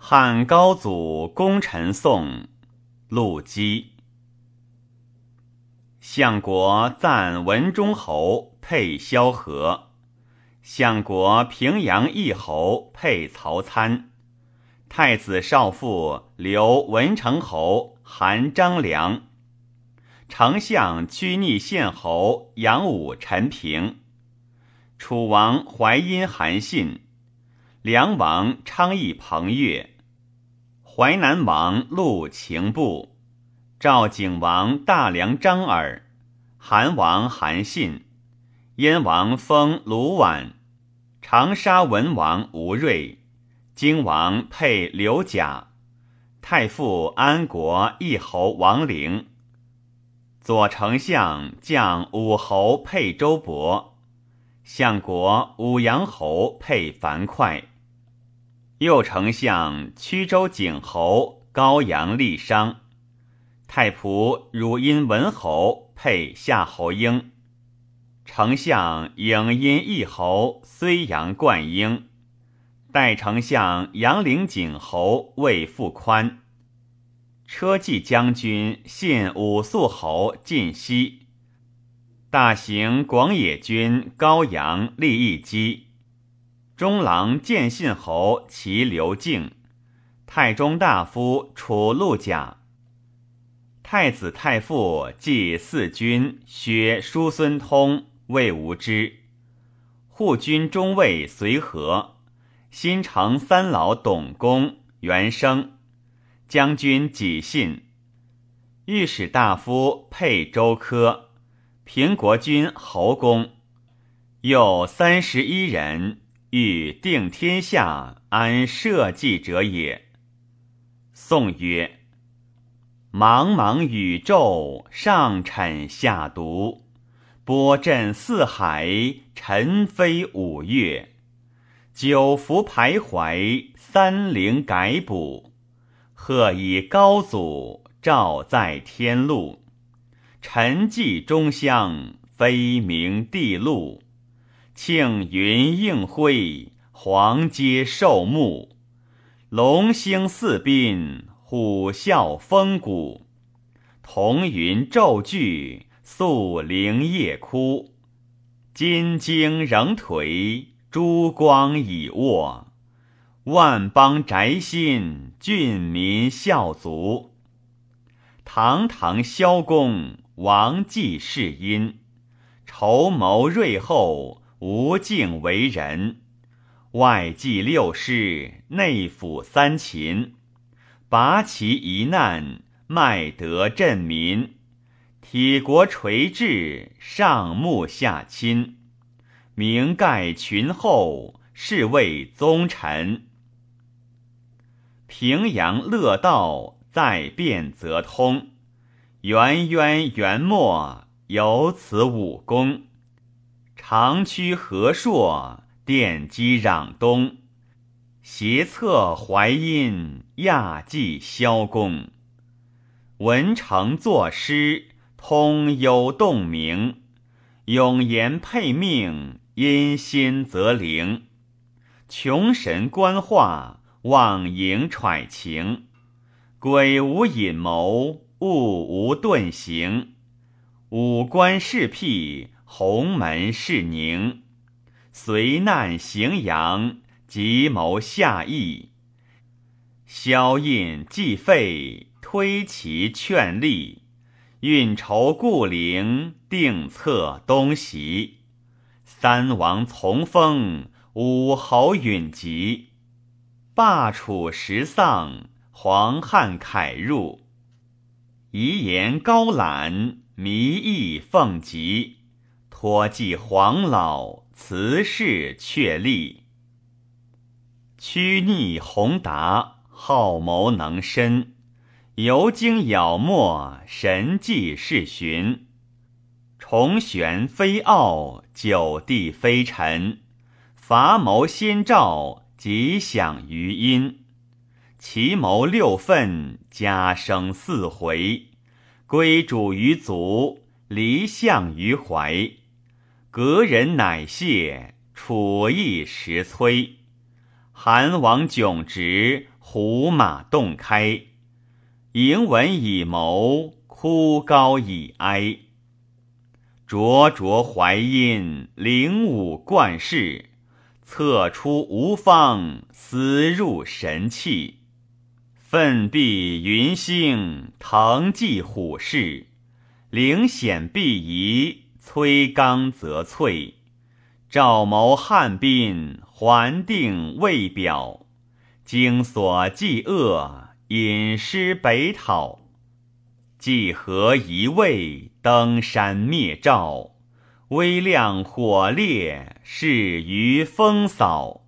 汉高祖功臣颂，陆机。相国赞文忠侯配萧何，相国平阳义侯配曹参，太子少傅留文成侯韩张良，丞相屈逆县侯杨武陈平，楚王淮阴韩信，梁王昌邑彭越，淮南王陆秦布。赵景王大梁张耳，韩王韩信，燕王封卢绾，长沙文王吴瑞，荆王配刘贾，太傅安国义侯王陵，左丞相将武侯配周勃，相国武阳侯配樊哙，右丞相曲州景侯高阳立商。太仆汝阴文侯配夏侯婴，丞相颍阴义侯睢阳冠英，代丞相杨陵景侯魏复宽，车骑将军信武肃侯晋西，大行广野军高阳立义基，中郎见信侯齐刘敬，太中大夫楚陆贾。太子太傅祭四君薛叔孙通魏无知，护军中尉随和，新城三老董公袁生，将军己信，御史大夫沛周科，平国君侯公，又三十一人，欲定天下安社稷者也。宋曰。茫茫宇宙，上沉下笃，波震四海，尘飞五岳。九福徘徊，三陵改补。鹤以高祖，照在天路。沉寂中乡，飞鸣地路。庆云映辉，黄阶寿木。龙兴四滨。虎啸风鼓，彤云骤聚，肃灵夜哭。金睛仍颓，珠光已卧。万邦宅心，郡民孝足。堂堂萧公，王继世殷。筹谋睿厚，无敬为人。外祭六师，内辅三秦。拔其一难，迈德振民，体国垂治，上睦下亲，名盖群后，是谓宗臣。平阳乐道，在变则通，元渊元末，有此武功。长驱河朔，奠基壤东。斜策淮阴，亚济萧公。文成作诗，通幽洞明。永言配命，因心则灵。穷神观化，妄影揣情。鬼无隐谋，物无遁形。五官是辟，鸿门是宁。随难行阳。急谋下意，萧印既废，推其劝力，运筹固陵，定策东袭。三王从风，五侯允吉，罢楚时丧，黄汉凯入。遗言高览，迷意奉吉，托寄黄老，辞世确立。曲逆宏达，好谋能深，游经杳没，神迹是寻。重玄非傲，九地非尘，伐谋先兆，吉享于阴。其谋六分，家生四回，归主于足，离相于怀。隔人乃谢，楚意时摧。韩王迥直，胡马洞开。迎文以谋，枯高以哀。灼灼怀阴，灵武冠世。策出无方，思入神气。奋臂云星，腾迹虎视。灵显必移，摧刚则脆。赵谋汉宾，还定未表。经所既恶，引师北讨。既合一位，登山灭赵。微亮火烈，势于风扫。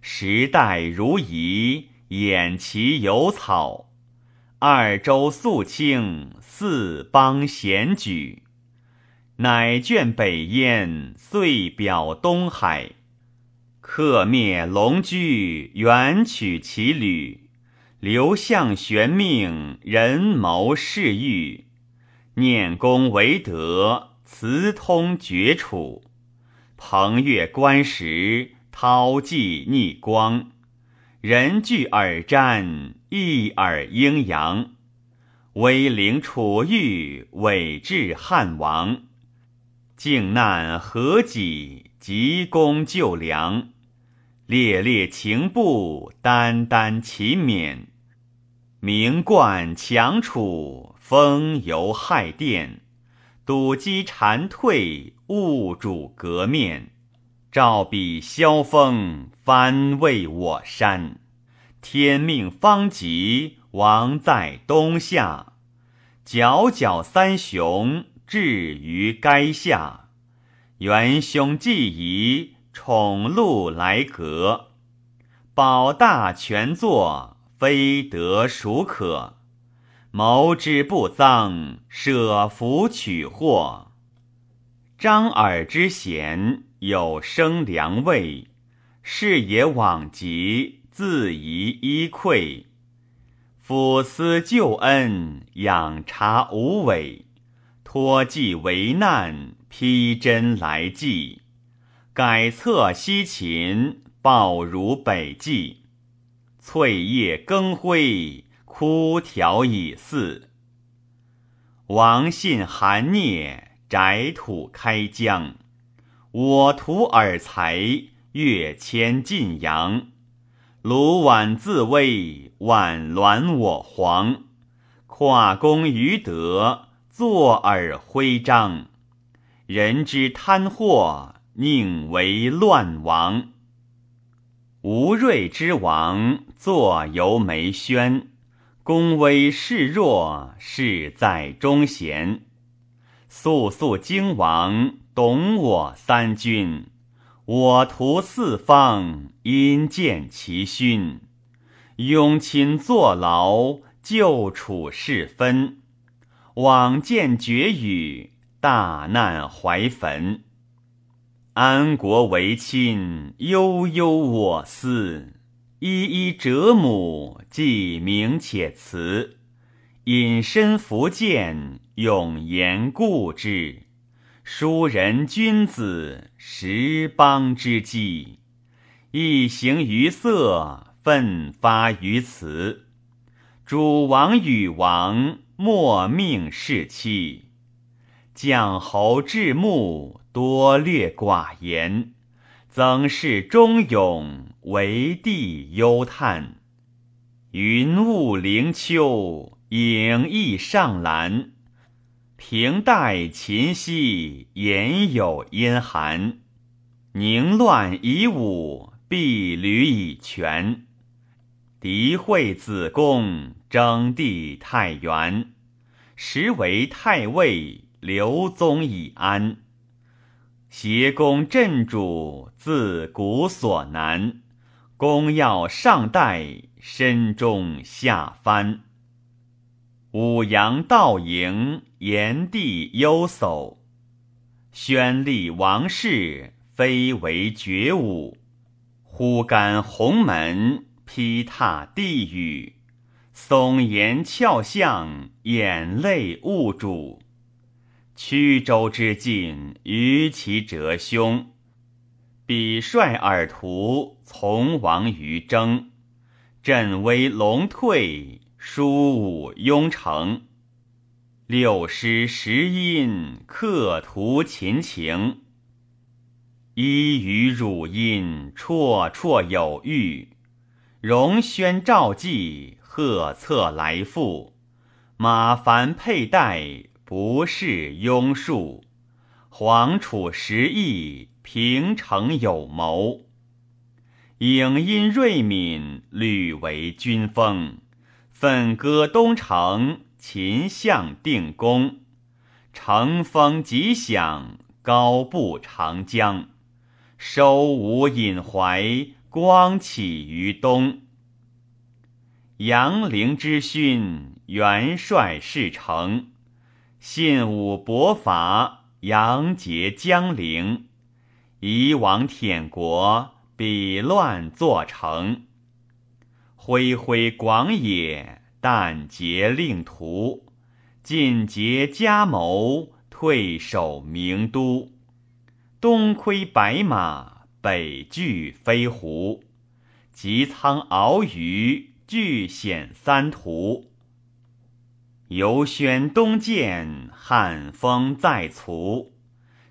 时代如移，偃旗有草。二州肃清，四邦咸举。乃卷北燕，遂表东海。克灭龙驹，远取其旅。刘向玄命，人谋事欲。念功为德，辞通绝楚。彭越观时，韬计逆光。人具耳瞻，一耳阴阳。威灵楚玉，伟至汉王。靖难何己，急功救良。烈烈情布，丹丹其勉。名冠强楚，风犹害殿。堵击蝉退，误主革面。照彼萧峰，翻为我山。天命方极，王在东夏。皎皎三雄。至于垓下，元凶既移，宠禄来阁。保大权作，非得孰可？谋之不臧，舍福取祸。张耳之贤，有生良味。视野往极，自疑依愧。抚思旧恩，养察无伪。托寄为难，披针来济；改策西秦，报如北纪。翠叶更辉，枯条已似。王信韩聂，宅土开疆。我图尔才，跃迁晋阳。卢绾自危，宛鸾我皇。跨功于德。坐而徽章，人之贪祸，宁为乱王。吴瑞之王，坐游梅轩，功威势弱，势在中贤。肃肃荆王，懂我三军，我图四方，因见其勋。拥亲坐牢，救楚事分。往见绝语，大难怀坟。安国为亲，悠悠我思。依依折母，既明且辞。隐身福建，永言故之。淑人君子，十邦之基。一行于色，奋发于辞。主王与王。莫命世妻，将侯至穆，多略寡言。曾氏忠勇，为帝忧叹。云雾灵丘，影翳上兰。平代秦兮，言有阴寒。宁乱以武，必履以权。嫡惠子贡，征地太原，实为太尉，刘宗以安。挟公镇主，自古所难。公要上代，身中下藩。五阳道营，炎帝忧叟。宣立王室，非为绝武。忽干鸿门。劈踏地狱，松岩峭象，眼泪误主。曲周之境，于其折胸。彼率尔图从王于征，振威龙退，书武雍成。六师十音，刻图秦情。一语汝音，绰绰有余。荣宣召妓，贺策来复。马凡佩戴，不是庸数。黄楚十亿，平城有谋。影音瑞敏，屡为军锋。奋戈东城，秦相定公。乘风急响，高步长江。收吴引怀，光起于东。杨陵之勋，元帅事成。信武伯伐，杨节江陵。夷王舔国，彼乱作成。恢恢广野，但结令图。尽结家谋，退守名都。东窥白马，北拒飞狐。及仓鳌鱼，俱显三途。游轩东渐，汉风在卒。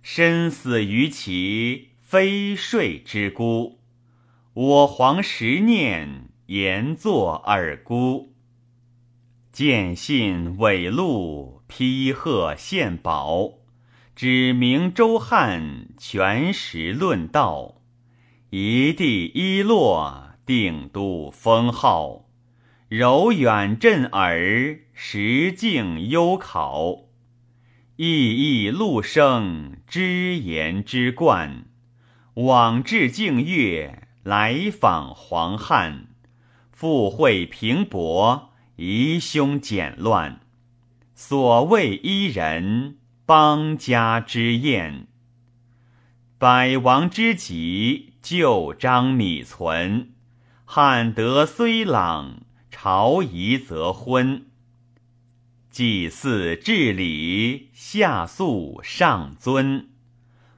身死于其非睡之孤。我皇十念，言作尔孤。见信伪录，批贺献宝。指明周汉，全实论道。一地一落，定都封号。柔远震耳，实境幽考。意义陆生，之言之冠。往至静月，来访黄汉。富会平伯，疑凶简乱。所谓伊人。邦家之宴，百王之极，旧章米存。汉德虽朗，朝仪则昏。祭祀治礼，下肃上尊。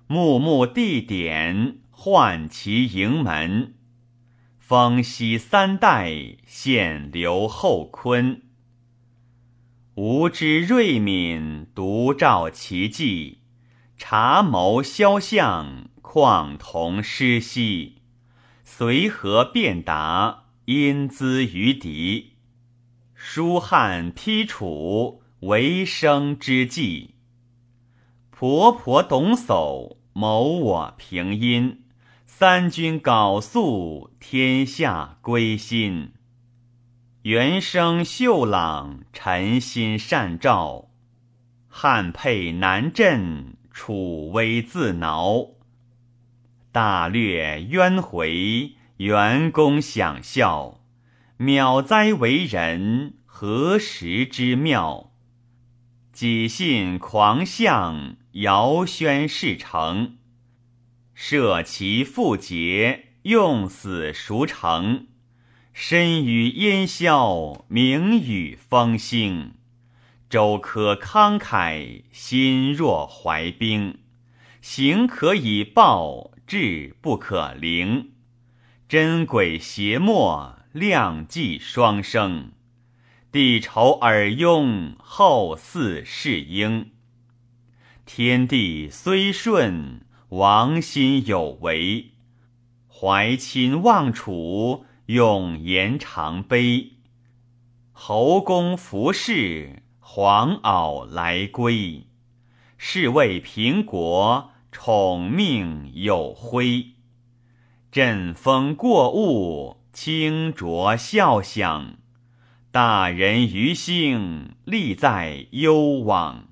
穆穆地点，唤其营门。封息三代，献刘后坤。吾之睿敏，独照其迹；察谋肖像，况同师兮。随和辩答，因资于敌。书汉批楚，为生之计。婆婆董叟，谋我平阴。三军缟素，天下归心。原生秀朗，臣心善照；汉沛南振，楚威自挠。大略冤回，元公想笑。渺哉为人，何时之妙？己信狂相，尧宣事成。舍其复节，用死孰成？身与烟消，名与风兴。周可慷慨，心若怀冰。行可以报，志不可凌。真鬼邪莫，量计双生。帝仇尔拥，后嗣世婴。天地虽顺，王心有为。怀亲望楚。永言长悲，侯公服侍，黄袄来归。是谓平国，宠命有徽。阵风过物，清浊笑响。大人余兴，立在幽往。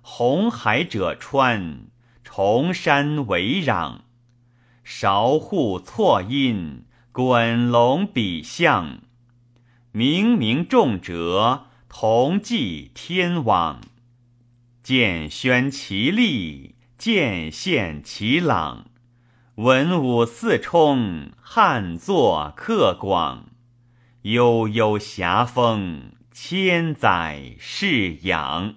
红海者川，崇山围壤。韶户错音。滚龙比象，冥冥重哲，同济天网。见宣其利，见献其朗。文武四冲，汉作客广。悠悠遐风，千载世仰。